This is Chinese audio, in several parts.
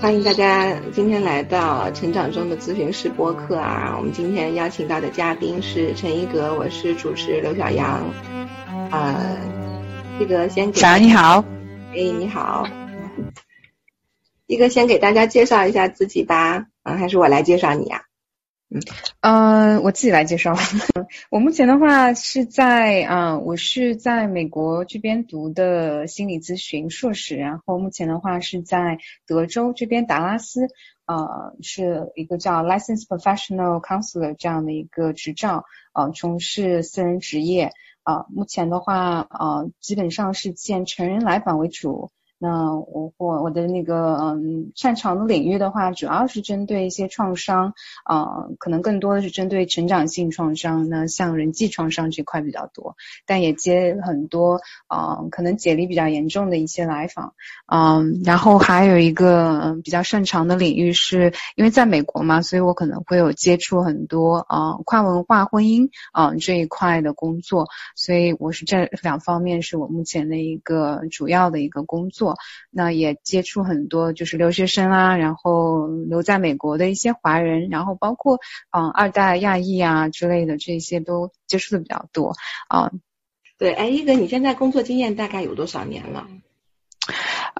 欢迎大家今天来到成长中的咨询师播客啊！我们今天邀请到的嘉宾是陈一格，我是主持刘小阳。啊，这个先给小杨你好，哎你好，一个先给大家介绍一下自己吧，啊还是我来介绍你呀？嗯，我自己来介绍。我目前的话是在啊，我是在美国这边读的心理咨询硕士，然后目前的话是在德州这边达拉斯，呃，是一个叫 Licensed Professional Counselor 这样的一个执照，呃，从事私人职业，啊，目前的话，呃，基本上是见成人来访为主。那我我我的那个嗯擅长的领域的话，主要是针对一些创伤，啊，可能更多的是针对成长性创伤，那像人际创伤这块比较多，但也接很多啊，可能解离比较严重的一些来访，嗯，然后还有一个比较擅长的领域是，因为在美国嘛，所以我可能会有接触很多啊跨文化婚姻啊这一块的工作，所以我是这两方面是我目前的一个主要的一个工作。那也接触很多就是留学生啊，然后留在美国的一些华人，然后包括嗯二代亚裔啊之类的这些都接触的比较多啊。对，哎，一哥，你现在工作经验大概有多少年了？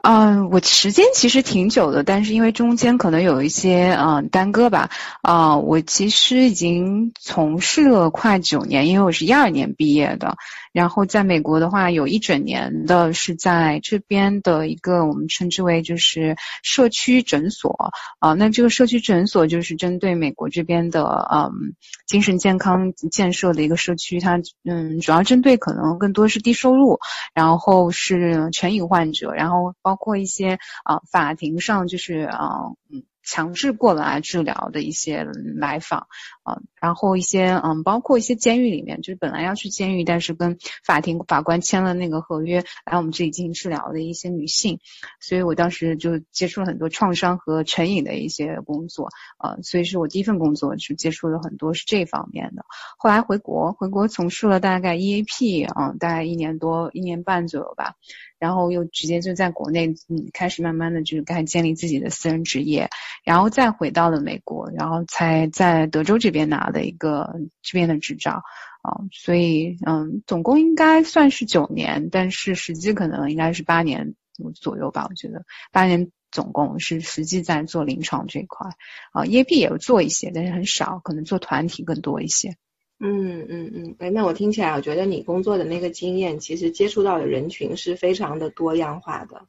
嗯，我时间其实挺久的，但是因为中间可能有一些嗯耽搁吧。啊，我其实已经从事了快九年，因为我是一二年毕业的。然后在美国的话，有一整年的是在这边的一个我们称之为就是社区诊所啊。那这个社区诊所就是针对美国这边的嗯精神健康建设的一个社区，它嗯主要针对可能更多是低收入，然后是成瘾患者，然后包括一些啊法庭上就是啊嗯。强制过来治疗的一些来访啊，然后一些嗯，包括一些监狱里面，就是本来要去监狱，但是跟法庭法官签了那个合约来我们这里进行治疗的一些女性，所以我当时就接触了很多创伤和成瘾的一些工作啊，所以是我第一份工作是接触了很多是这方面的。后来回国，回国从事了大概 EAP 啊，大概一年多一年半左右吧。然后又直接就在国内，嗯，开始慢慢的就是开始建立自己的私人职业，然后再回到了美国，然后才在德州这边拿的一个这边的执照，啊，所以嗯，总共应该算是九年，但是实际可能应该是八年左右吧，我觉得八年总共是实际在做临床这一块，啊，EAP 也有做一些，但是很少，可能做团体更多一些。嗯嗯嗯，哎，那我听起来，我觉得你工作的那个经验，其实接触到的人群是非常的多样化的，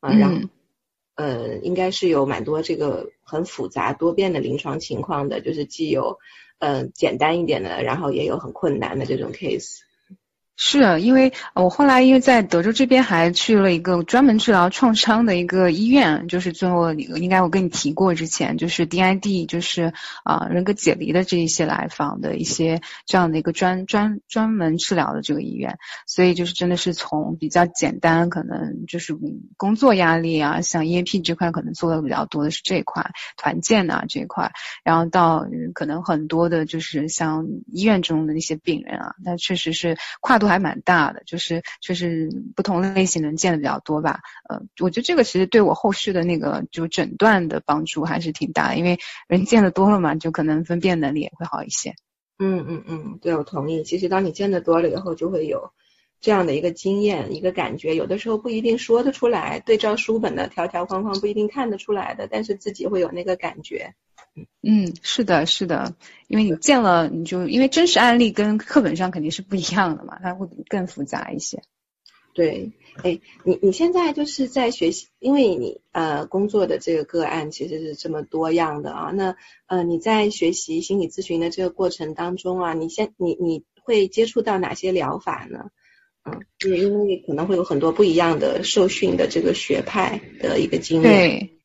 啊，然后呃，应该是有蛮多这个很复杂多变的临床情况的，就是既有嗯简单一点的，然后也有很困难的这种 case。是，因为我后来因为在德州这边还去了一个专门治疗创伤的一个医院，就是最后应该我跟你提过之前，就是 DID，就是啊人格解离的这一些来访的一些这样的一个专专专门治疗的这个医院，所以就是真的是从比较简单，可能就是工作压力啊，像 EAP 这块可能做的比较多的是这一块团建啊这一块，然后到可能很多的就是像医院中的那些病人啊，那确实是跨度。还蛮大的，就是就是不同类型人见的比较多吧，呃，我觉得这个其实对我后续的那个就诊断的帮助还是挺大，因为人见的多了嘛，就可能分辨能力也会好一些。嗯嗯嗯，对我同意。其实当你见的多了以后，就会有这样的一个经验、一个感觉，有的时候不一定说得出来，对照书本的条条框框不一定看得出来的，但是自己会有那个感觉。嗯，是的，是的，因为你见了，你就因为真实案例跟课本上肯定是不一样的嘛，它会更复杂一些。对，哎，你你现在就是在学习，因为你呃工作的这个个案其实是这么多样的啊，那呃你在学习心理咨询的这个过程当中啊，你先你你会接触到哪些疗法呢？嗯，因为可能会有很多不一样的受训的这个学派的一个经历。对。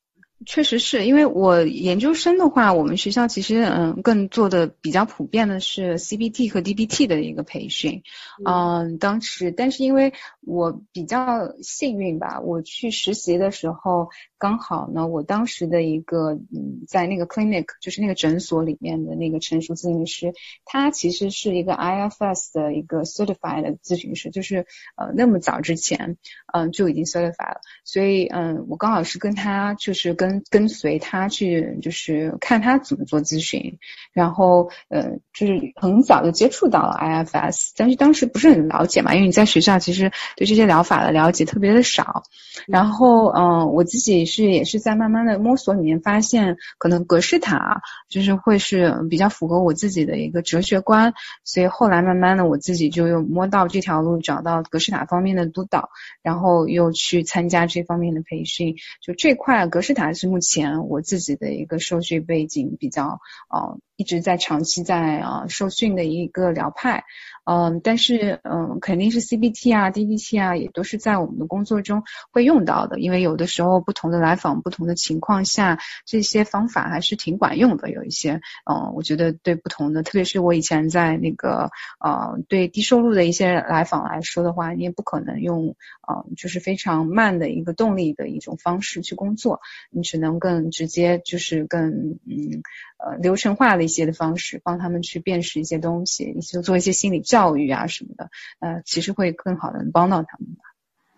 确实是因为我研究生的话，我们学校其实嗯更做的比较普遍的是 CBT 和 DBT 的一个培训，嗯，当时但是因为我比较幸运吧，我去实习的时候刚好呢，我当时的一个嗯在那个 clinic 就是那个诊所里面的那个成熟咨询师，他其实是一个 IFS 的一个 certified 咨询师，就是呃那么早之前嗯就已经 certified 了，所以嗯我刚好是跟他就是跟跟随他去，就是看他怎么做咨询，然后呃，就是很早就接触到了 IFS，但是当时不是很了解嘛，因为你在学校其实对这些疗法的了解特别的少。然后嗯，我自己是也是在慢慢的摸索里面发现，可能格式塔就是会是比较符合我自己的一个哲学观，所以后来慢慢的我自己就又摸到这条路，找到格式塔方面的督导，然后又去参加这方面的培训，就这块格式塔。是目前我自己的一个受训背景比较，呃，一直在长期在啊受训的一个疗派。嗯，但是嗯，肯定是 CBT 啊、DBT 啊，也都是在我们的工作中会用到的。因为有的时候不同的来访、不同的情况下，这些方法还是挺管用的。有一些，嗯，我觉得对不同的，特别是我以前在那个呃，对低收入的一些来访来说的话，你也不可能用呃，就是非常慢的一个动力的一种方式去工作，你只能更直接，就是更嗯呃流程化的一些的方式，帮他们去辨识一些东西，你就做一些心理。教育啊什么的，呃，其实会更好的能帮到他们吧。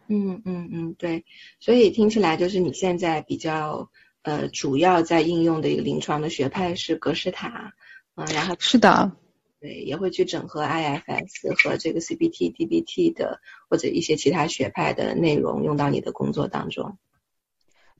嗯嗯嗯，对。所以听起来就是你现在比较呃主要在应用的一个临床的学派是格式塔，嗯，然后是的，对，也会去整合 IFS 和这个 CBT、DBT 的或者一些其他学派的内容用到你的工作当中。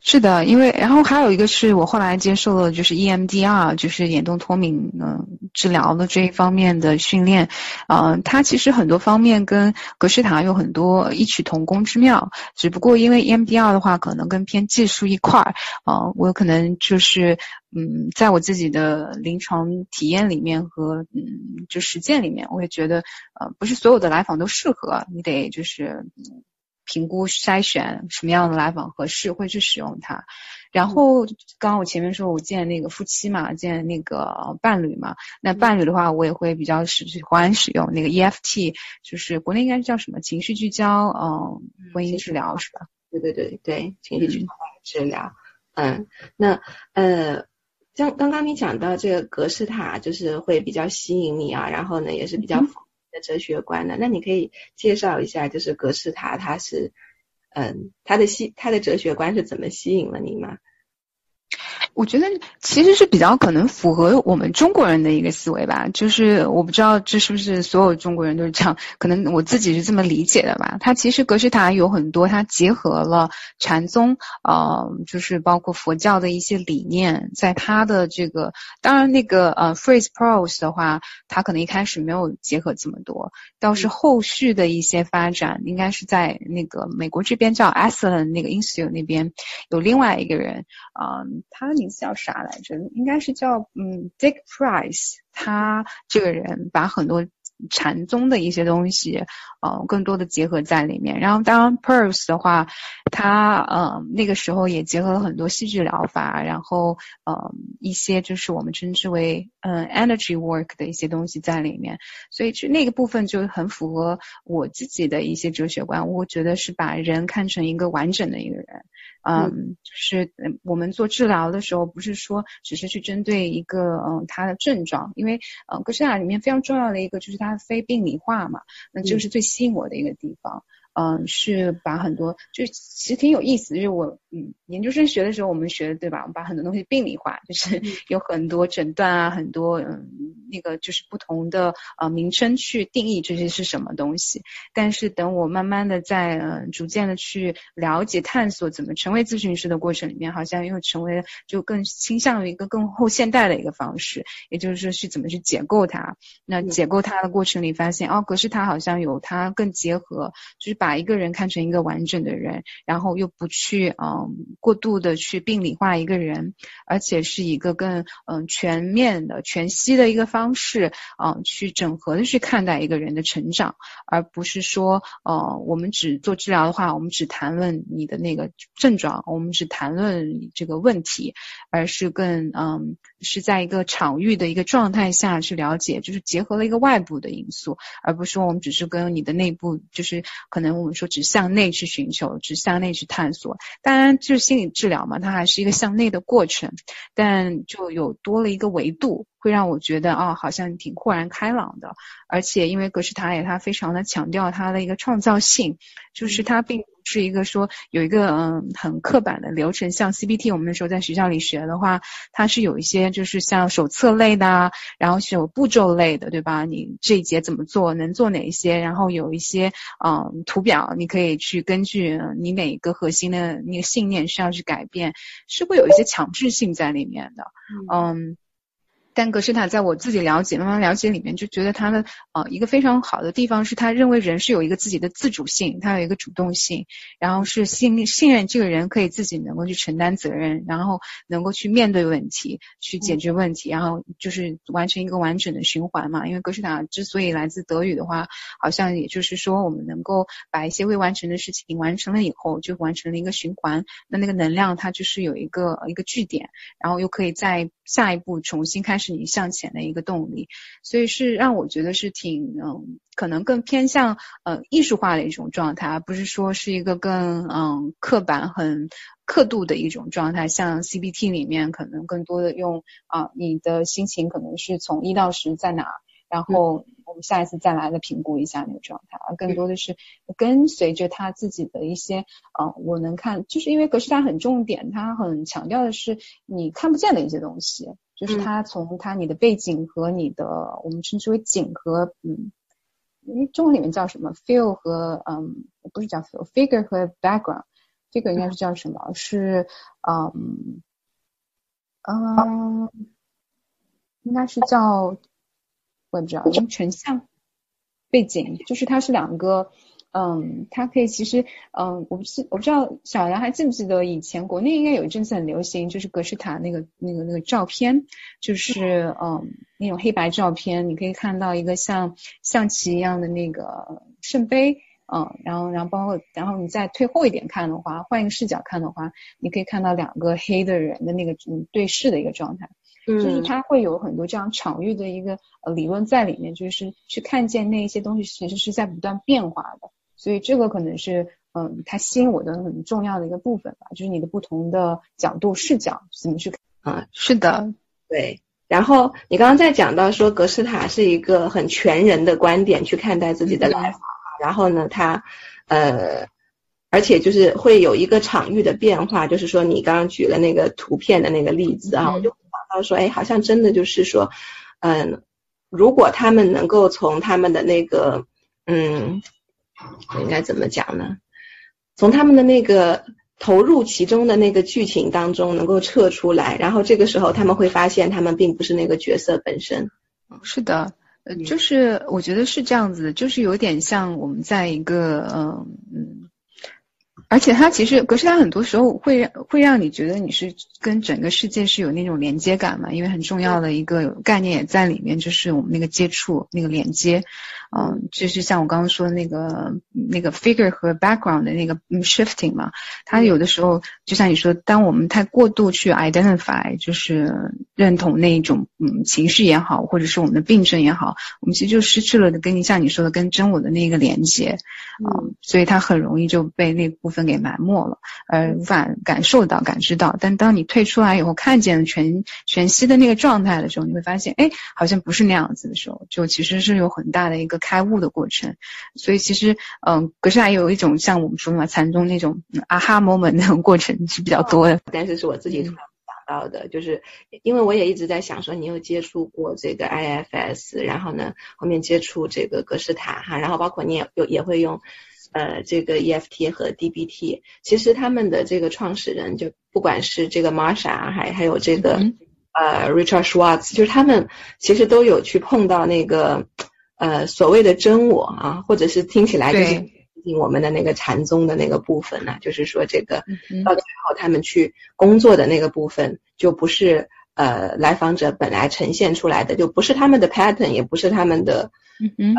是的，因为然后还有一个是我后来接受了就是 EMDR，就是眼动脱敏嗯治疗的这一方面的训练，呃，它其实很多方面跟格式塔有很多异曲同工之妙，只不过因为 EMDR 的话可能更偏技术一块儿，啊，我可能就是嗯，在我自己的临床体验里面和嗯就实践里面，我也觉得呃不是所有的来访都适合，你得就是。评估筛选什么样的来访合适，会去使用它。然后刚刚我前面说我见那个夫妻嘛，见那个伴侣嘛，那伴侣的话我也会比较喜欢使用那个 EFT，就是国内应该叫什么情绪聚焦，嗯，婚姻治疗是吧？对对对对，情绪聚焦治疗。嗯，那呃，像刚刚你讲到这个格式塔，就是会比较吸引你啊，然后呢也是比较。哲学观的，那你可以介绍一下，就是格式塔，它是，嗯，它的吸，它的哲学观是怎么吸引了你吗？我觉得其实是比较可能符合我们中国人的一个思维吧，就是我不知道这是不是所有中国人都是这样，可能我自己是这么理解的吧。它其实格式塔有很多，它结合了禅宗，呃，就是包括佛教的一些理念，在它的这个，当然那个呃 Phrase Prose 的话，它可能一开始没有结合这么多，倒是后续的一些发展，应该是在那个美国这边叫 Aslan 那个 Institute 那边有另外一个人，嗯，他。叫啥来着？应该是叫嗯，Dick Price。他这个人把很多禅宗的一些东西，呃，更多的结合在里面。然后，当然 p e r s e 的话，他呃那个时候也结合了很多戏剧疗法，然后呃一些就是我们称之为嗯 energy work 的一些东西在里面。所以就那个部分就很符合我自己的一些哲学观。我觉得是把人看成一个完整的一个人。嗯，就是我们做治疗的时候，不是说只是去针对一个嗯他的症状，因为呃格式塔里面非常重要的一个就是它非病理化嘛，那就是最吸引我的一个地方。嗯，是把很多就其实挺有意思，就是我嗯研究生学的时候我们学的对吧？我们把很多东西病理化，就是 有很多诊断啊，很多嗯那个就是不同的呃名称去定义这些是什么东西。但是等我慢慢的在呃逐渐的去了解探索怎么成为咨询师的过程里面，好像又成为就更倾向于一个更后现代的一个方式，也就是说去怎么去解构它。那解构它的过程里发现哦，格式它好像有它更结合，就是把。把一个人看成一个完整的人，然后又不去嗯过度的去病理化一个人，而且是一个更嗯全面的、全息的一个方式啊，去整合的去看待一个人的成长，而不是说呃我们只做治疗的话，我们只谈论你的那个症状，我们只谈论这个问题，而是更嗯是在一个场域的一个状态下去了解，就是结合了一个外部的因素，而不是说我们只是跟你的内部，就是可能我们说只向内去寻求，只向内去探索，当然就是心。理治疗嘛，它还是一个向内的过程，但就有多了一个维度，会让我觉得啊，好像挺豁然开朗的。而且因为格式塔也，它非常的强调它的一个创造性，就是它并不是一个说有一个嗯很刻板的流程，像 CBT 我们那时候在学校里学的话，它是有一些就是像手册类的，然后是有步骤类的，对吧？你这一节怎么做，能做哪一些？然后有一些嗯图表，你可以去根据你哪个核心的那个信念需要去改变，是会有一些强制性在里面的，嗯。但格式塔在我自己了解、慢慢了解里面，就觉得他的呃一个非常好的地方是他认为人是有一个自己的自主性，他有一个主动性，然后是信信任这个人可以自己能够去承担责任，然后能够去面对问题、去解决问题，然后就是完成一个完整的循环嘛。因为格式塔之所以来自德语的话，好像也就是说我们能够把一些未完成的事情完成了以后，就完成了一个循环，那那个能量它就是有一个一个据点，然后又可以在下一步重新开始。是你向前的一个动力，所以是让我觉得是挺嗯，可能更偏向呃艺术化的一种状态，而不是说是一个更嗯刻板、很刻度的一种状态。像 CBT 里面可能更多的用啊，你的心情可能是从一到十在哪，然后我们下一次再来的评估一下那个状态，而更多的是跟随着他自己的一些啊，我能看，就是因为格式塔很重点，他很强调的是你看不见的一些东西。就是他从他你的背景和你的我们称之为景和嗯，因为中文里面叫什么？feel 和嗯不是叫 feel figure 和 background，figure 应该是叫什么？是嗯嗯，应该是叫我也不知道，全像背景，就是它是两个。嗯，它可以其实，嗯，我不是我不知道小杨还记不记得以前国内应该有一阵子很流行，就是格式塔那个那个那个照片，就是嗯那种黑白照片，你可以看到一个像象棋一样的那个圣杯，嗯，然后然后包括然后你再退后一点看的话，换一个视角看的话，你可以看到两个黑的人的那个嗯对视的一个状态，就是它会有很多这样场域的一个呃理论在里面，就是去看见那一些东西其实是在不断变化的。所以这个可能是，嗯，它吸引我的很重要的一个部分吧，就是你的不同的角度视角怎么去看啊？是的，对。然后你刚刚在讲到说格式塔是一个很全人的观点去看待自己的来访，然后呢，它呃，而且就是会有一个场域的变化，就是说你刚刚举了那个图片的那个例子啊，我就想到说，哎，好像真的就是说，嗯，如果他们能够从他们的那个，嗯。应该怎么讲呢？从他们的那个投入其中的那个剧情当中能够撤出来，然后这个时候他们会发现他们并不是那个角色本身。是的，呃，就是我觉得是这样子，就是有点像我们在一个嗯嗯，而且它其实格式它很多时候会会让你觉得你是跟整个世界是有那种连接感嘛，因为很重要的一个概念也在里面，就是我们那个接触那个连接。嗯，就是像我刚刚说的那个那个 figure 和 background 的那个 shifting 嘛，它有的时候就像你说，当我们太过度去 identify，就是认同那一种嗯情绪也好，或者是我们的病症也好，我们其实就失去了跟你像你说的跟真我的那个连接。啊，所以它很容易就被那部分给埋没了，而无法感受到感知到。但当你退出来以后，看见全全息的那个状态的时候，你会发现，哎，好像不是那样子的时候，就其实是有很大的一个。开悟的过程，所以其实，嗯，格式塔有一种像我们说嘛，禅宗那种啊哈 moment 那种过程是比较多的。但是是我自己突然想到的，就是因为我也一直在想说，你有接触过这个 IFS，然后呢，后面接触这个格式塔哈，然后包括你也有也会用呃这个 EFT 和 DBT，其实他们的这个创始人就不管是这个 Marsha 还还有这个呃 Richard Schwartz，就是他们其实都有去碰到那个。呃，所谓的真我啊，或者是听起来就是我们的那个禅宗的那个部分呢，就是说这个到最后他们去工作的那个部分，就不是呃来访者本来呈现出来的，就不是他们的 pattern，也不是他们的，嗯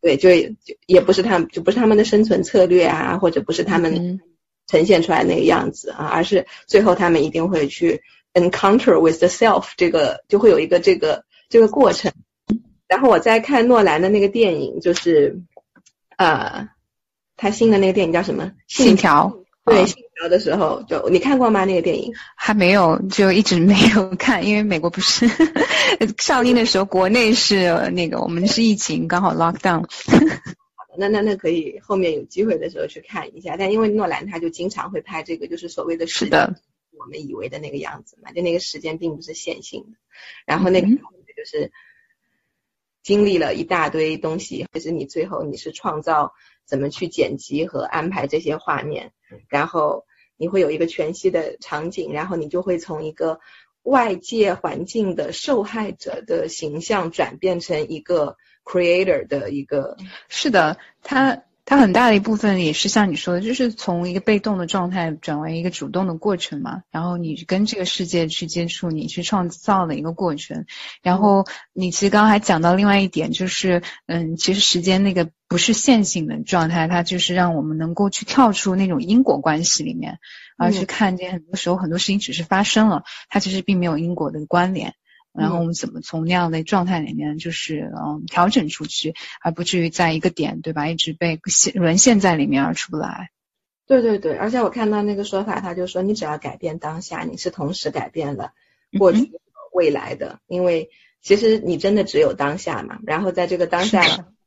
对，就就也不是他们，就不是他们的生存策略啊，或者不是他们呈现出来那个样子啊，而是最后他们一定会去 encounter with the self，这个就会有一个这个这个过程。然后我在看诺兰的那个电影，就是呃，他新的那个电影叫什么？信条。对，信条的时候就你看过吗？那个电影还没有，就一直没有看，因为美国不是 上映的时候，国内是那个我们是疫情刚好 lock down。那那那可以后面有机会的时候去看一下。但因为诺兰他就经常会拍这个，就是所谓的是的，我们以为的那个样子嘛，就那个时间并不是线性的。然后那个就是经历了一大堆东西，就是你最后你是创造。怎么去剪辑和安排这些画面，然后你会有一个全息的场景，然后你就会从一个外界环境的受害者的形象转变成一个 creator 的一个。是的，他。它很大的一部分也是像你说的，就是从一个被动的状态转为一个主动的过程嘛。然后你跟这个世界去接触，你去创造的一个过程。然后你其实刚刚还讲到另外一点，就是嗯，其实时间那个不是线性的状态，它就是让我们能够去跳出那种因果关系里面，而去看见很多时候很多事情只是发生了，它其实并没有因果的关联。然后我们怎么从那样的状态里面，就是嗯调整出去，而不至于在一个点，对吧？一直被陷沦陷在里面而出不来。对对对，而且我看到那个说法，他就说你只要改变当下，你是同时改变了过去和未来的，因为其实你真的只有当下嘛。然后在这个当下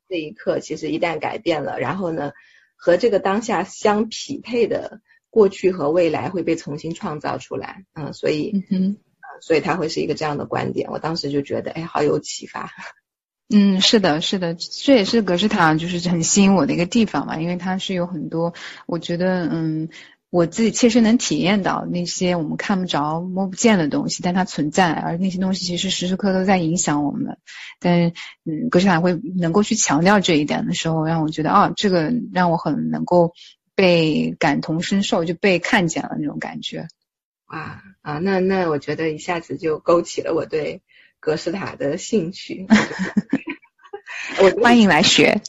这一刻，其实一旦改变了，然后呢，和这个当下相匹配的过去和未来会被重新创造出来。嗯，所以。嗯所以他会是一个这样的观点，我当时就觉得，哎，好有启发。嗯，是的，是的，这也是格式塔就是很吸引我的一个地方嘛，因为它是有很多，我觉得，嗯，我自己切身能体验到那些我们看不着、摸不见的东西，但它存在，而那些东西其实时时刻都在影响我们。但，嗯，格式塔会能够去强调这一点的时候，让我觉得，啊，这个让我很能够被感同身受，就被看见了那种感觉。啊啊，那那我觉得一下子就勾起了我对格式塔的兴趣。我欢迎来学。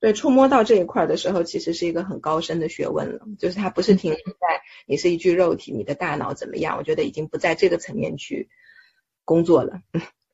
对，触摸到这一块的时候，其实是一个很高深的学问了。就是它不是停留在你是一具肉体，你的大脑怎么样？我觉得已经不在这个层面去工作了。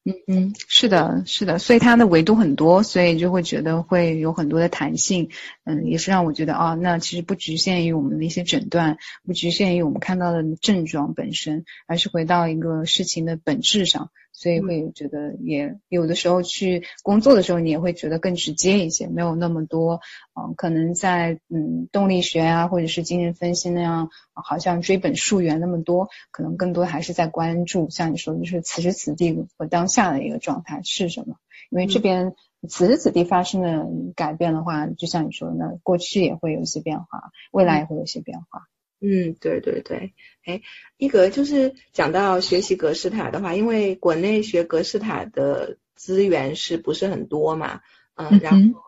嗯嗯，是的，是的，所以它的维度很多，所以就会觉得会有很多的弹性。嗯，也是让我觉得啊，那其实不局限于我们的一些诊断，不局限于我们看到的症状本身，而是回到一个事情的本质上。所以会觉得也有的时候去工作的时候，你也会觉得更直接一些，没有那么多，嗯，可能在嗯动力学啊，或者是精神分析那样，好像追本溯源那么多，可能更多还是在关注，像你说的就是此时此地和当下的一个状态是什么？因为这边此时此地发生的改变的话，就像你说的，那过去也会有一些变化，未来也会有一些变化。嗯，对对对，哎，一格就是讲到学习格式塔的话，因为国内学格式塔的资源是不是很多嘛？嗯，然后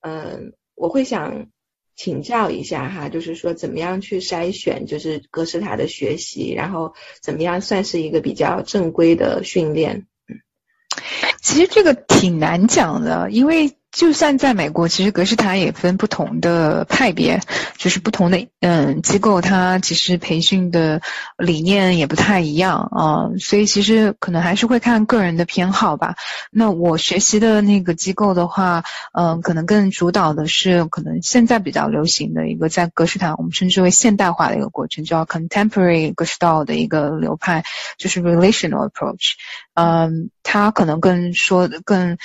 嗯，我会想请教一下哈，就是说怎么样去筛选就是格式塔的学习，然后怎么样算是一个比较正规的训练？嗯，其实这个挺难讲的，因为。就算在美国，其实格式塔也分不同的派别，就是不同的嗯机构，它其实培训的理念也不太一样啊，所以其实可能还是会看个人的偏好吧。那我学习的那个机构的话，嗯，可能更主导的是可能现在比较流行的一个在格式塔，我们称之为现代化的一个过程，叫 contemporary 格式道的一个流派，就是 relational approach。嗯，它可能更说更。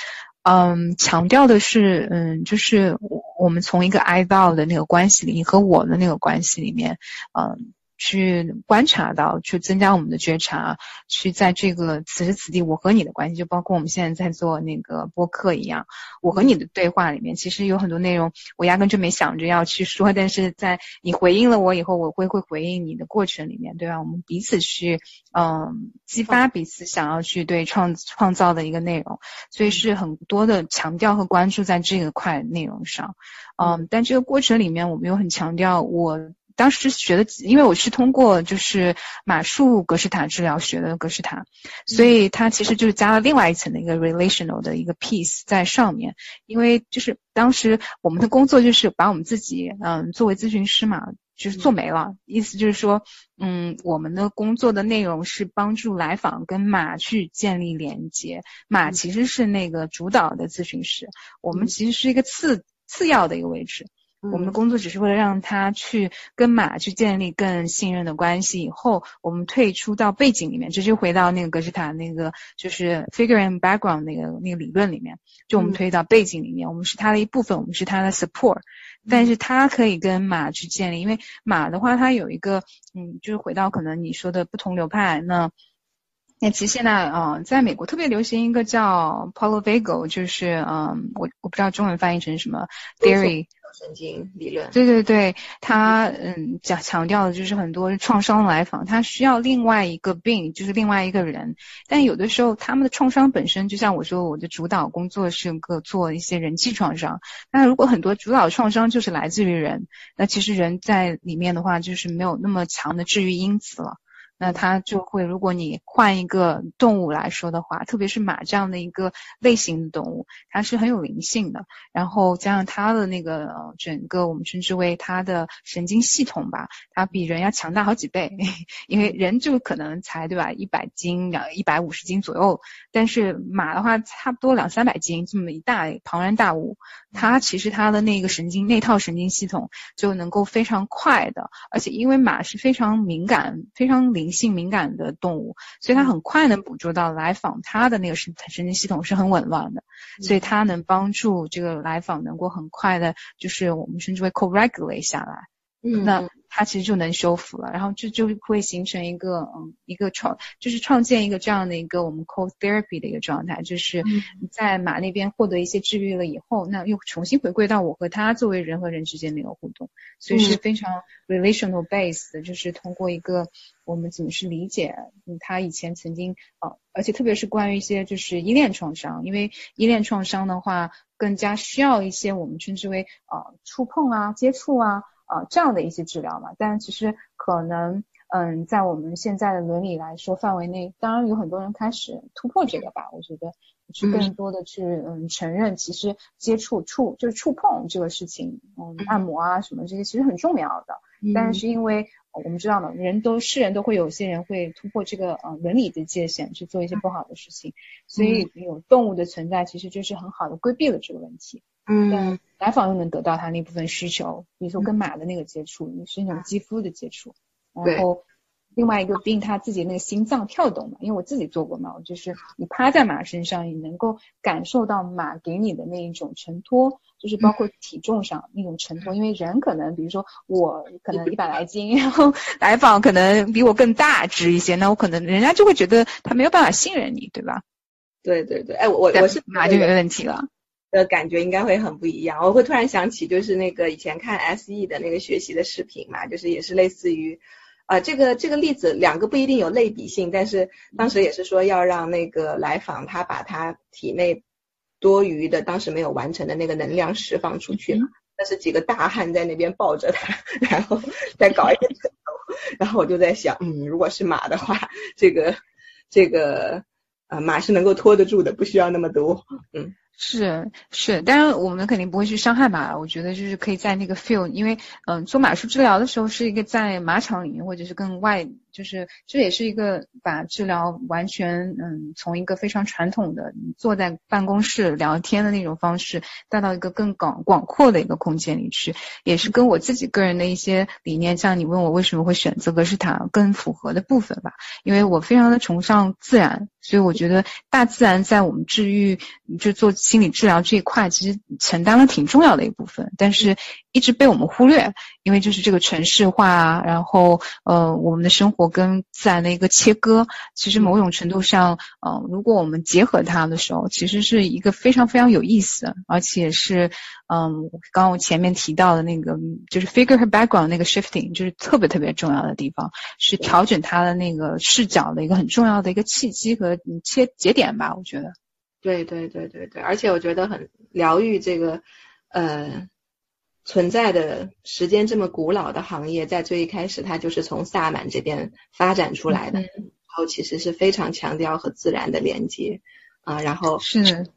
嗯，强调的是，嗯，就是我我们从一个 I 到的那个关系里，你和我的那个关系里面，嗯，去观察到，去增加我们的觉察，去在这个此时此地我和你的关系，就包括我们现在在做那个播客一样，我和你的对话里面，其实有很多内容我压根就没想着要去说，但是在你回应了我以后，我会会回应你的过程里面，对吧？我们彼此去嗯激发彼此想要去对创创造的一个内容，所以是很多的强调和关注在这个块内容上。嗯，但这个过程里面，我们又很强调，我当时学的，因为我是通过就是马术格式塔治疗学的格式塔，所以它其实就是加了另外一层的一个 relational 的一个 piece 在上面。因为就是当时我们的工作就是把我们自己，嗯，作为咨询师嘛，就是做没了。意思就是说，嗯，我们的工作的内容是帮助来访跟马去建立连接，马其实是那个主导的咨询师，我们其实是一个次。次要的一个位置，我们的工作只是为了让他去跟马去建立更信任的关系。以后我们退出到背景里面，这就回到那个格式塔那个就是 figure and background 那个那个理论里面，就我们推到背景里面，我们是他的一部分，我们是他的 support。但是它可以跟马去建立，因为马的话，它有一个嗯，就是回到可能你说的不同流派那。那其实现在啊，在美国特别流行一个叫 Paulo Vagel，就是嗯，我我不知道中文翻译成什么 theory 神经理论。对对对，他嗯讲强调的就是很多创伤来访，他需要另外一个病，就是另外一个人。但有的时候他们的创伤本身，就像我说，我的主导工作是个做一些人际创伤。那如果很多主导创伤就是来自于人，那其实人在里面的话，就是没有那么强的治愈因子了。那它就会，如果你换一个动物来说的话，特别是马这样的一个类型的动物，它是很有灵性的。然后加上它的那个整个我们称之为它的神经系统吧，它比人要强大好几倍。因为人就可能才对吧，一百斤两一百五十斤左右，但是马的话差不多两三百斤，这么一大庞然大物，它其实它的那个神经那套神经系统就能够非常快的，而且因为马是非常敏感、非常灵。性敏感的动物，所以它很快能捕捉到来访，它的那个神神经系统是很紊乱的，所以它能帮助这个来访能够很快的，就是我们称之为 co-regulate 下来。嗯，那。它其实就能修复了，然后这就会形成一个嗯一个创就是创建一个这样的一个我们 co therapy 的一个状态，就是在马那边获得一些治愈了以后，那又重新回归到我和他作为人和人之间的一个互动，所以是非常 relational base 的，就是通过一个我们怎么去理解嗯他以前曾经啊，而且特别是关于一些就是依恋创伤，因为依恋创伤的话更加需要一些我们称之为啊触碰啊接触啊。啊，这样的一些治疗嘛，但其实可能，嗯，在我们现在的伦理来说范围内，当然有很多人开始突破这个吧。我觉得去更多的去，嗯，承认其实接触触就是触碰这个事情，嗯，按摩啊什么这些其实很重要的。但是因为我们知道嘛，人都是人都会有些人会突破这个呃伦理的界限去做一些不好的事情，所以有动物的存在其实就是很好的规避了这个问题。嗯，来访又能得到他那部分需求，比如说跟马的那个接触，你是那种肌肤的接触，然后另外一个病他自己那个心脏跳动嘛，因为我自己做过嘛，就是你趴在马身上，你能够感受到马给你的那一种承托，就是包括体重上那种承托，因为人可能比如说我可能一百来斤，然后来访可能比我更大只一些，那我可能人家就会觉得他没有办法信任你，对吧？对对对，哎我我是马就没问题了。的感觉应该会很不一样。我会突然想起，就是那个以前看 SE 的那个学习的视频嘛，就是也是类似于，啊，这个这个例子两个不一定有类比性，但是当时也是说要让那个来访他把他体内多余的当时没有完成的那个能量释放出去嘛。那是几个大汉在那边抱着他，然后再搞一个枕头，然后我就在想，嗯，如果是马的话，这个这个啊马是能够拖得住的，不需要那么多，嗯。是是，当然我们肯定不会去伤害马，我觉得就是可以在那个 feel，因为嗯做马术治疗的时候是一个在马场里面或者是跟外。就是这也是一个把治疗完全嗯从一个非常传统的坐在办公室聊天的那种方式带到一个更广广阔的一个空间里去，也是跟我自己个人的一些理念，像你问我为什么会选择格式塔更符合的部分吧，因为我非常的崇尚自然，所以我觉得大自然在我们治愈就做心理治疗这一块其实承担了挺重要的一部分，但是一直被我们忽略，因为就是这个城市化啊，然后呃，我们的生活跟自然的一个切割，其实某种程度上，呃，如果我们结合它的时候，其实是一个非常非常有意思，而且是，嗯，刚刚我前面提到的那个，就是 figure 和 background 那个 shifting，就是特别特别重要的地方，是调整它的那个视角的一个很重要的一个契机和切节点吧，我觉得。对对对对对，而且我觉得很疗愈这个，呃。存在的时间这么古老的行业，在最一开始，它就是从萨满这边发展出来的，然后其实是非常强调和自然的连接啊，然后是。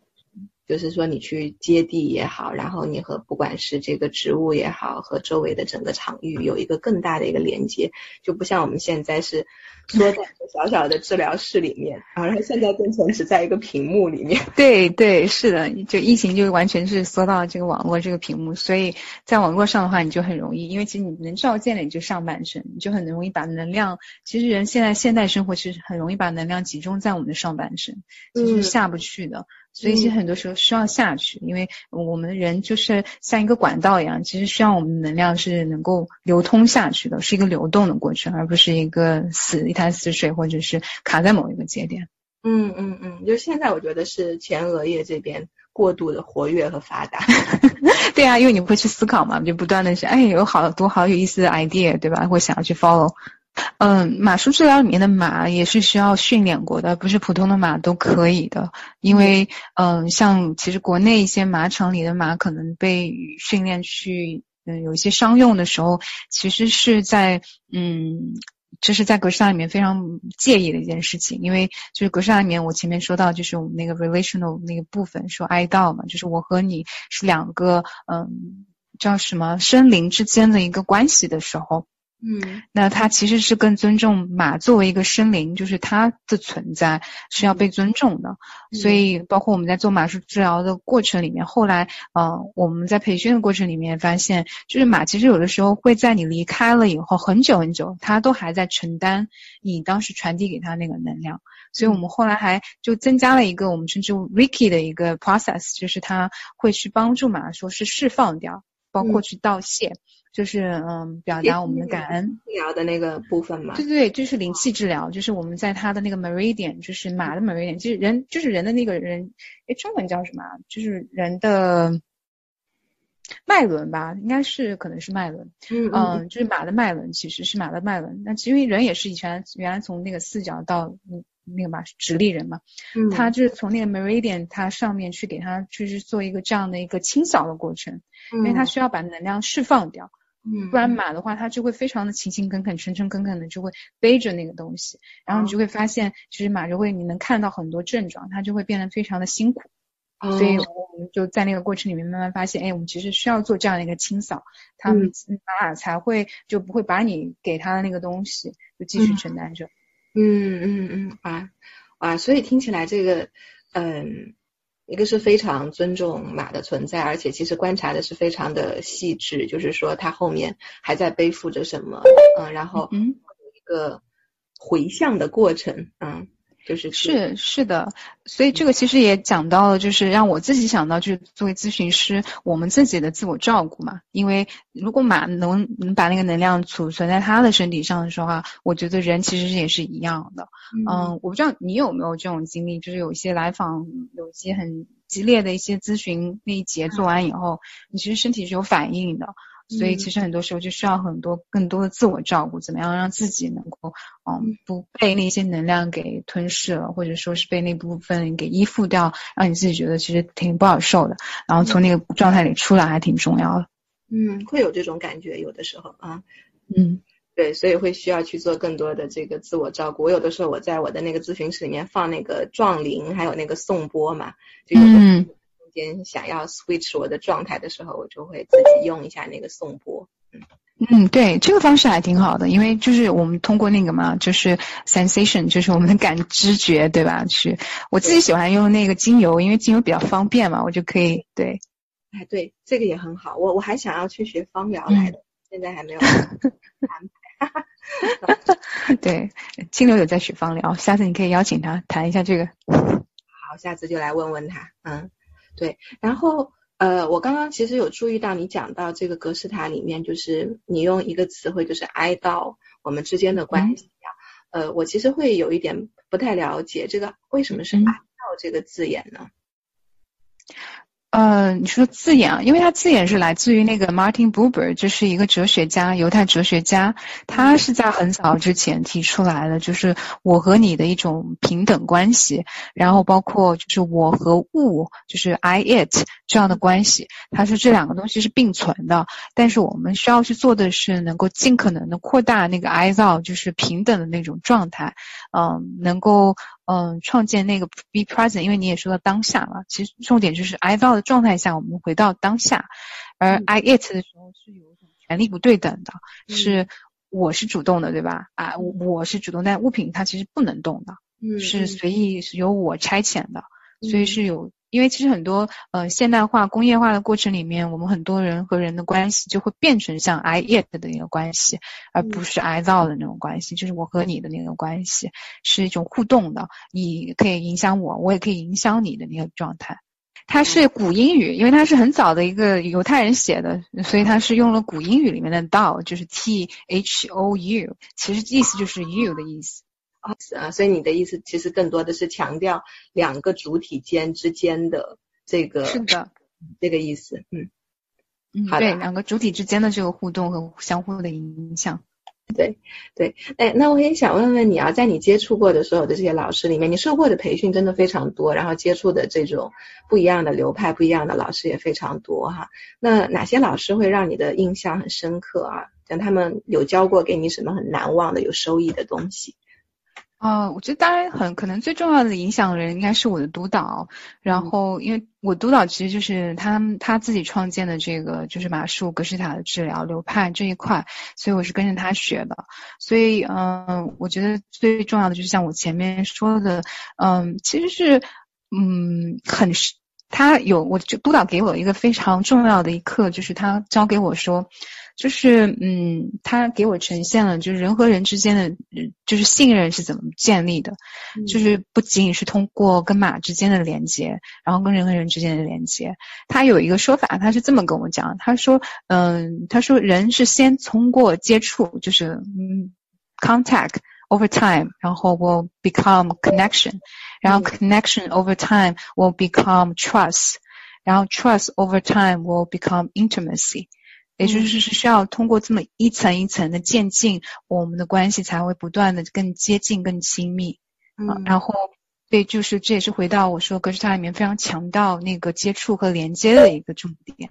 就是说，你去接地也好，然后你和不管是这个植物也好，和周围的整个场域有一个更大的一个连接，就不像我们现在是缩在一个小小的治疗室里面，然后现在变成只在一个屏幕里面。对对，是的，就疫情就完全是缩到这个网络这个屏幕，所以在网络上的话，你就很容易，因为其实你能照见的你就上半身，你就很容易把能量。其实人现在现代生活其实很容易把能量集中在我们的上半身，其实下不去的。所以其实很多时候需要下去，因为我们人就是像一个管道一样，其实需要我们的能量是能够流通下去的，是一个流动的过程，而不是一个死一潭死水，或者是卡在某一个节点。嗯嗯嗯，就现在我觉得是前额叶这边过度的活跃和发达。对啊，因为你会去思考嘛，就不断的是哎有好多好有意思的 idea，对吧？会想要去 follow。嗯，马术治疗里面的马也是需要训练过的，不是普通的马都可以的。因为，嗯，像其实国内一些马场里的马可能被训练去，嗯，有一些商用的时候，其实是在，嗯，这是在格式塔里面非常介意的一件事情。因为就是格式塔里面，我前面说到就是我们那个 relational 那个部分说哀悼嘛，就是我和你是两个，嗯，叫什么生灵之间的一个关系的时候。嗯，那他其实是更尊重马作为一个生灵，就是它的存在是要被尊重的。所以，包括我们在做马术治疗的过程里面，后来，呃，我们在培训的过程里面发现，就是马其实有的时候会在你离开了以后很久很久，它都还在承担你当时传递给它那个能量。所以我们后来还就增加了一个我们称之为 Ricky 的一个 process，就是它会去帮助马说是释放掉，包括去道谢。就是嗯，表达我们的感恩治疗的那个部分嘛。对对对，就是灵气治疗，就是我们在他的那个 meridian，就是马的 meridian，就是人就是人的那个人，哎，中文叫什么？就是人的脉轮吧，应该是可能是脉轮。嗯嗯。就是马的脉轮，其实是马的脉轮。那因为人也是以前原来从那个四角到嗯那个嘛直立人嘛，他就是从那个 meridian 它上面去给他就是做一个这样的一个清扫的过程，因为他需要把能量释放掉。嗯，不然马的话，它就会非常的勤勤恳恳、诚诚恳恳的就会背着那个东西，然后你就会发现，其实马就会你能看到很多症状，它就会变得非常的辛苦。所以我们就在那个过程里面慢慢发现，哎，我们其实需要做这样的一个清扫，它们马才会就不会把你给它的那个东西就继续承担着。嗯嗯嗯啊啊，所以听起来这个嗯。一个是非常尊重马的存在，而且其实观察的是非常的细致，就是说它后面还在背负着什么，嗯，然后嗯，一个回向的过程，嗯。就是是是的，所以这个其实也讲到了，就是让我自己想到，就是作为咨询师，我们自己的自我照顾嘛。因为如果马能能把那个能量储存在他的身体上的时候啊，我觉得人其实也是一样的。嗯，我不知道你有没有这种经历，就是有一些来访，有一些很激烈的一些咨询那一节做完以后，你其实身体是有反应的。所以其实很多时候就需要很多更多的自我照顾，怎么样让自己能够嗯不被那些能量给吞噬了，或者说是被那部分给依附掉，让你自己觉得其实挺不好受的，然后从那个状态里出来还挺重要的。嗯，会有这种感觉，有的时候啊，嗯，对，所以会需要去做更多的这个自我照顾。我有的时候我在我的那个咨询室里面放那个壮铃，还有那个颂钵嘛，就嗯。间想要 switch 我的状态的时候，我就会自己用一下那个颂钵。嗯嗯，对，这个方式还挺好的，因为就是我们通过那个嘛，就是 sensation，就是我们的感知觉，对吧？去，我自己喜欢用那个精油，因为精油比较方便嘛，我就可以对。哎，对，这个也很好。我我还想要去学芳疗来的，现在还没有 安排。对，清流有在学芳疗，下次你可以邀请他谈一下这个。好，下次就来问问他。嗯。对，然后呃，我刚刚其实有注意到你讲到这个格式塔里面，就是你用一个词汇就是哀悼我们之间的关系啊。呃，我其实会有一点不太了解，这个为什么是哀悼这个字眼呢？呃，你说字眼啊，因为它字眼是来自于那个 Martin Buber，这是一个哲学家，犹太哲学家，他是在很早之前提出来的，就是我和你的一种平等关系，然后包括就是我和物，就是 I it 这样的关系，他说这两个东西是并存的，但是我们需要去做的是能够尽可能的扩大那个 I thou，就是平等的那种状态，嗯，能够。嗯，创建那个 be present，因为你也说到当下嘛，其实重点就是 I thou 的状态下，我们回到当下，而 I it 的时候是有一种权力不对等的，是我是主动的，对吧？啊，我是主动，但物品它其实不能动的，是随意是由我差遣的，所以是有。因为其实很多呃现代化工业化的过程里面，我们很多人和人的关系就会变成像 I it 的那个关系，而不是 I thou 的那种关系，就是我和你的那个关系是一种互动的，你可以影响我，我也可以影响你的那个状态。它是古英语，因为它是很早的一个犹太人写的，所以它是用了古英语里面的 thou，就是 T H O U，其实意思就是 you 的意思。啊，所以你的意思其实更多的是强调两个主体间之间的这个是的，这个意思，嗯嗯，好对，两个主体之间的这个互动和相互的影响，对对，哎，那我也想问问你啊，在你接触过的所有的这些老师里面，你受过的培训真的非常多，然后接触的这种不一样的流派、不一样的老师也非常多哈。那哪些老师会让你的印象很深刻啊？像他们有教过给你什么很难忘的、有收益的东西？啊，我觉得当然很可能最重要的影响人应该是我的督导，然后因为我督导其实就是他他自己创建的这个就是马术格式塔的治疗流派这一块，所以我是跟着他学的，所以嗯，我觉得最重要的就是像我前面说的，嗯，其实是嗯很他有我就督导给我一个非常重要的一课，就是他教给我说。就是嗯，他给我呈现了，就是人和人之间的，就是信任是怎么建立的，就是不仅仅是通过跟马之间的连接，然后跟人和人之间的连接。他有一个说法，他是这么跟我讲，他说，嗯，他说人是先通过接触，就是嗯，contact over time，然后 will become connection，然后 connection over time will become trust，然后 trust over time will become intimacy。也就是是需要通过这么一层一层的渐进，我们的关系才会不断的更接近、更亲密。嗯，然后对，就是这也是回到我说格式塔里面非常强调那个接触和连接的一个重点。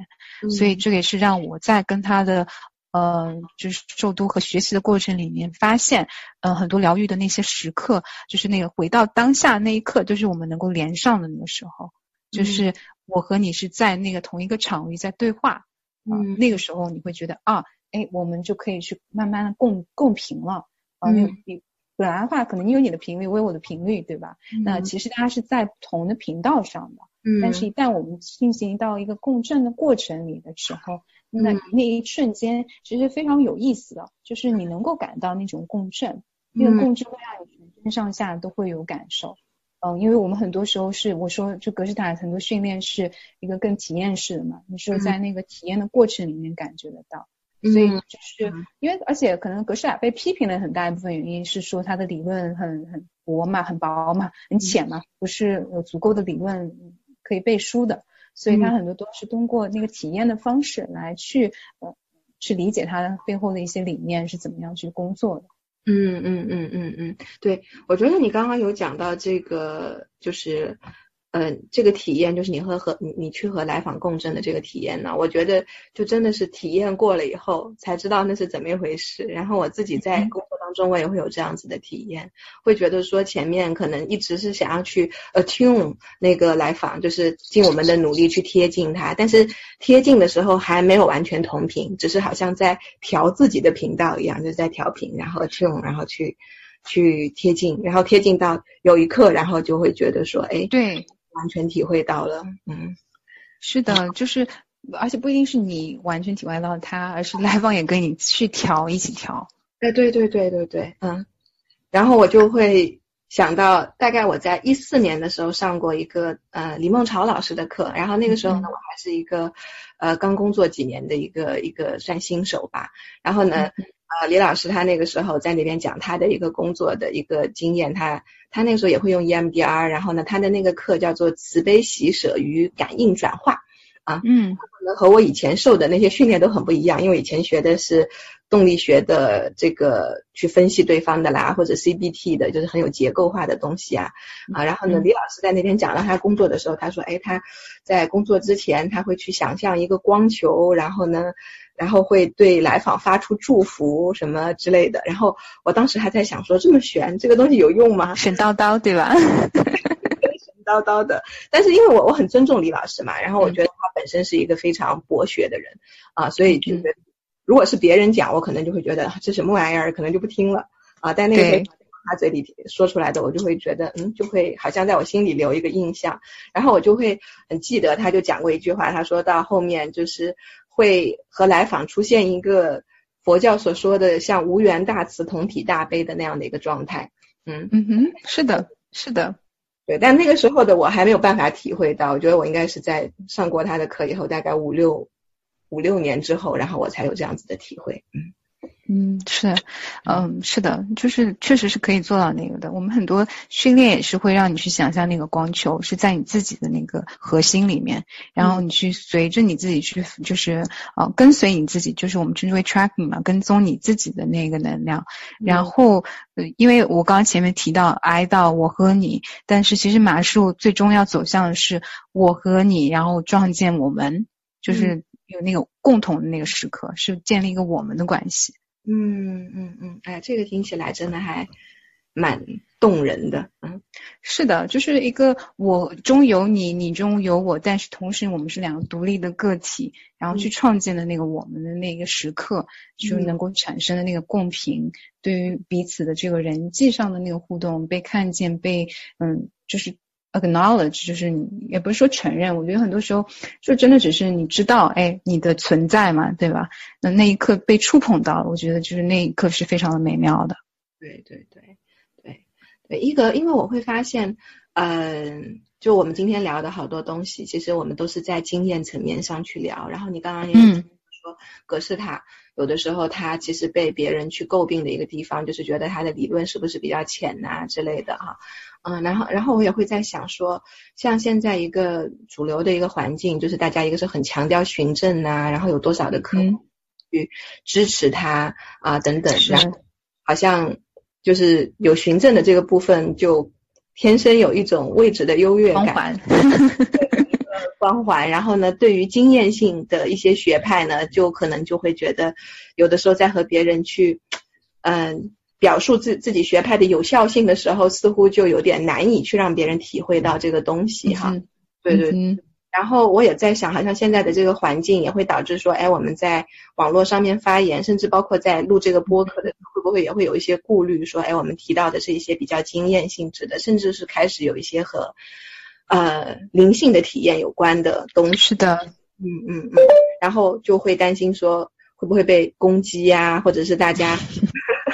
所以这也是让我在跟他的呃就是受督和学习的过程里面发现，呃很多疗愈的那些时刻，就是那个回到当下那一刻，就是我们能够连上的那个时候，就是我和你是在那个同一个场域在对话。嗯，那个时候你会觉得啊，哎，我们就可以去慢慢的共共频了。啊，你你本来的话，可能你有你的频率，我有我的频率，对吧？那其实大家是在不同的频道上的。嗯。但是，一旦我们进行到一个共振的过程里的时候，那那一瞬间其实非常有意思的，就是你能够感到那种共振，那个共振会让你全身上下都会有感受。嗯，因为我们很多时候是我说，就格式塔很多训练是一个更体验式的嘛，你是在那个体验的过程里面感觉得到，所以就是因为而且可能格式塔被批评的很大一部分原因是说它的理论很很薄嘛，很薄嘛，很浅嘛，不是有足够的理论可以背书的，所以它很多都是通过那个体验的方式来去呃去理解它背后的一些理念是怎么样去工作的。嗯嗯嗯嗯嗯，对，我觉得你刚刚有讲到这个，就是。嗯，这个体验就是你和和你你去和来访共振的这个体验呢，我觉得就真的是体验过了以后才知道那是怎么一回事。然后我自己在工作当中，我也会有这样子的体验，会觉得说前面可能一直是想要去 attune 那个来访，就是尽我们的努力去贴近他，但是贴近的时候还没有完全同频，只是好像在调自己的频道一样，就是在调频，然后 attune，然后去去贴近，然后贴近到有一刻，然后就会觉得说，哎，对。完全体会到了，嗯，是的，就是，而且不一定是你完全体会到他，而是来访也跟你去调，一起调。哎，对对对对对，嗯，然后我就会想到大概我在一四年的时候上过一个呃李梦潮老师的课，然后那个时候呢我还是一个呃刚工作几年的一个一个算新手吧，然后呢呃李老师他那个时候在那边讲他的一个工作的一个经验，他他那个时候也会用 EMDR，然后呢他的那个课叫做慈悲喜舍与感应转化。啊，嗯，可能和我以前受的那些训练都很不一样，因为以前学的是动力学的这个去分析对方的啦，或者 CBT 的，就是很有结构化的东西啊啊。然后呢，李老师在那天讲到他工作的时候，他说，哎，他在工作之前他会去想象一个光球，然后呢，然后会对来访发出祝福什么之类的。然后我当时还在想说，这么悬，这个东西有用吗？神叨叨，对吧？叨叨的，但是因为我我很尊重李老师嘛，然后我觉得他本身是一个非常博学的人啊，所以就是如果是别人讲，我可能就会觉得这什么玩意儿，可能就不听了。啊。但那个他嘴里说出来的，我就会觉得嗯，就会好像在我心里留一个印象，然后我就会很记得，他就讲过一句话，他说到后面就是会和来访出现一个佛教所说的像无缘大慈同体大悲的那样的一个状态。嗯。嗯哼，是的，是的。对，但那个时候的我还没有办法体会到，我觉得我应该是在上过他的课以后，大概五六五六年之后，然后我才有这样子的体会。嗯嗯，是，嗯是的，就是确实是可以做到那个的。我们很多训练也是会让你去想象那个光球是在你自己的那个核心里面，然后你去随着你自己去，就是呃跟随你自己，就是我们称之为 tracking 嘛，跟踪你自己的那个能量，然后。因为我刚刚前面提到哀悼我和你，但是其实马术最终要走向的是我和你，然后撞见我们，就是有那个共同的那个时刻，是建立一个我们的关系。嗯嗯嗯，哎，这个听起来真的还。蛮动人的，嗯，是的，就是一个我中有你，你中有我，但是同时我们是两个独立的个体，然后去创建的那个我们的那个时刻，就能够产生的那个共频，对于彼此的这个人际上的那个互动，被看见，被嗯，就是 acknowledge，就是你也不是说承认，我觉得很多时候就真的只是你知道，哎，你的存在嘛，对吧？那那一刻被触碰到了，我觉得就是那一刻是非常的美妙的。对对对。对对，一个，因为我会发现，嗯，就我们今天聊的好多东西，其实我们都是在经验层面上去聊。然后你刚刚也说，格式塔有的时候它其实被别人去诟病的一个地方，就是觉得它的理论是不是比较浅呐之类的哈。嗯，然后然后我也会在想说，像现在一个主流的一个环境，就是大家一个是很强调循证呐，然后有多少的客户去支持他啊等等，然后好像。就是有循证的这个部分，就天生有一种位置的优越感，光环。然后呢，对于经验性的一些学派呢，就可能就会觉得，有的时候在和别人去，嗯，表述自自己学派的有效性的时候，似乎就有点难以去让别人体会到这个东西哈。对对。嗯然后我也在想，好像现在的这个环境也会导致说，哎，我们在网络上面发言，甚至包括在录这个播客的，会不会也会有一些顾虑？说，哎，我们提到的是一些比较经验性质的，甚至是开始有一些和呃灵性的体验有关的东西是的。嗯嗯嗯。然后就会担心说，会不会被攻击呀，或者是大家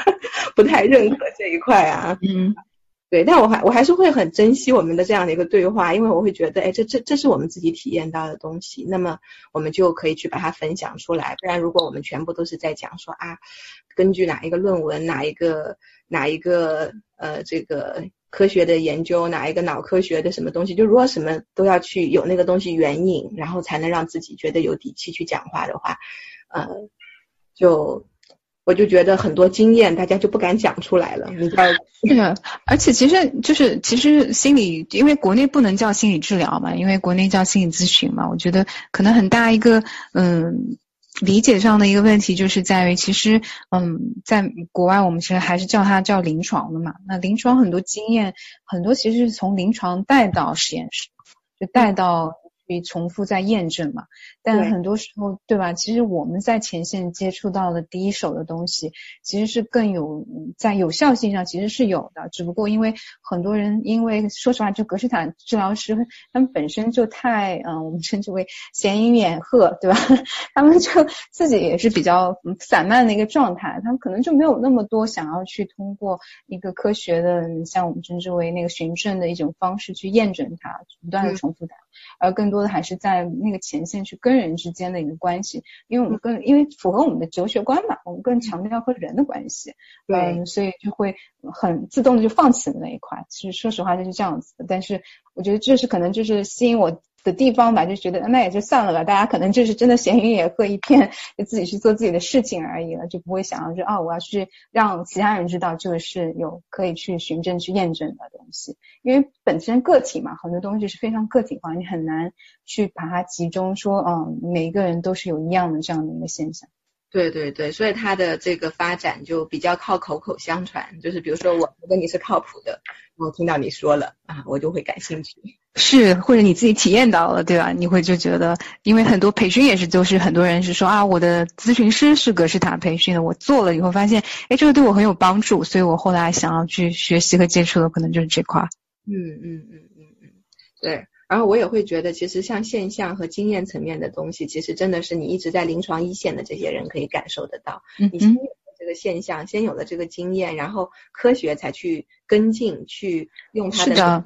不太认可这一块啊？嗯。对，但我还我还是会很珍惜我们的这样的一个对话，因为我会觉得，哎，这这这是我们自己体验到的东西，那么我们就可以去把它分享出来。不然，如果我们全部都是在讲说啊，根据哪一个论文，哪一个哪一个呃这个科学的研究，哪一个脑科学的什么东西，就如果什么都要去有那个东西援引，然后才能让自己觉得有底气去讲话的话，呃，就。我就觉得很多经验大家就不敢讲出来了，是的，而且其实就是其实心理，因为国内不能叫心理治疗嘛，因为国内叫心理咨询嘛。我觉得可能很大一个嗯理解上的一个问题就是在于，其实嗯在国外我们其实还是叫它叫临床的嘛。那临床很多经验很多其实是从临床带到实验室，就带到去重复在验证嘛。但很多时候，对吧？其实我们在前线接触到的第一手的东西，其实是更有在有效性上其实是有的。只不过因为很多人，因为说实话，就格式塔治疗师他们本身就太嗯，我们称之为闲云野鹤，对吧？他们就自己也是比较散漫的一个状态，他们可能就没有那么多想要去通过一个科学的，像我们称之为那个循证的一种方式去验证它，不断的重复它。而更多的还是在那个前线去跟人之间的一个关系，因为我们更因为符合我们的哲学观嘛，我们更强调和人的关系，嗯，所以就会很自动的就放弃了那一块。其实说实话就是这样子的，但是我觉得这是可能就是吸引我。的地方吧，就觉得那也就算了吧，大家可能就是真的闲云野鹤一片，就自己去做自己的事情而已了，就不会想要说哦，我要去让其他人知道这个是有可以去循证去验证的东西，因为本身个体嘛，很多东西是非常个体化，你很难去把它集中说，嗯，每一个人都是有一样的这样的一个现象。对对对，所以它的这个发展就比较靠口口相传，就是比如说我觉得你是靠谱的，我听到你说了啊，我就会感兴趣。是，或者你自己体验到了，对吧？你会就觉得，因为很多培训也是，就是很多人是说啊，我的咨询师是格式塔培训的，我做了以后发现，哎，这个对我很有帮助，所以我后来想要去学习和接触的可能就是这块。嗯嗯嗯嗯嗯，对。然后我也会觉得，其实像现象和经验层面的东西，其实真的是你一直在临床一线的这些人可以感受得到。你先有了这个现象，先有了这个经验，然后科学才去跟进，去用它的。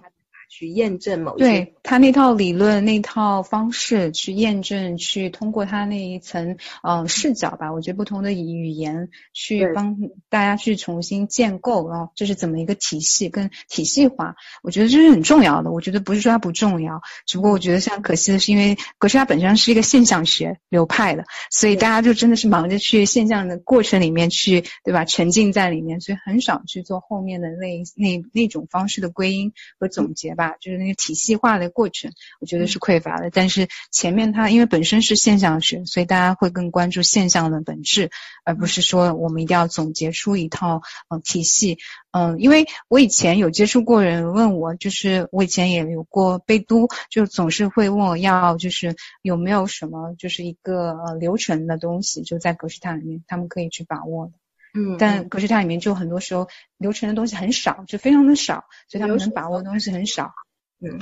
去验证某些，对他那套理论那套方式去验证，去通过他那一层嗯视角吧，我觉得不同的语言去帮大家去重新建构啊，这是怎么一个体系跟体系化，我觉得这是很重要的。我觉得不是说它不重要，只不过我觉得像可惜的是，因为格式它本身是一个现象学流派的，所以大家就真的是忙着去现象的过程里面去，对吧？沉浸在里面，所以很少去做后面的那那那种方式的归因和总结。吧，就是那个体系化的过程，我觉得是匮乏的。但是前面它因为本身是现象学，所以大家会更关注现象的本质，而不是说我们一定要总结出一套嗯体系。嗯，因为我以前有接触过人问我，就是我以前也有过被督，就总是会问我要就是有没有什么就是一个呃流程的东西，就在格式塔里面他们可以去把握的。嗯，但格式塔里面就很多时候流程的东西很少，就非常的少，所以他们能把握的东西很少。嗯，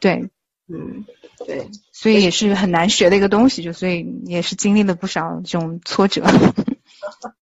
对，嗯，对，所以也是很难学的一个东西，就所以也是经历了不少这种挫折。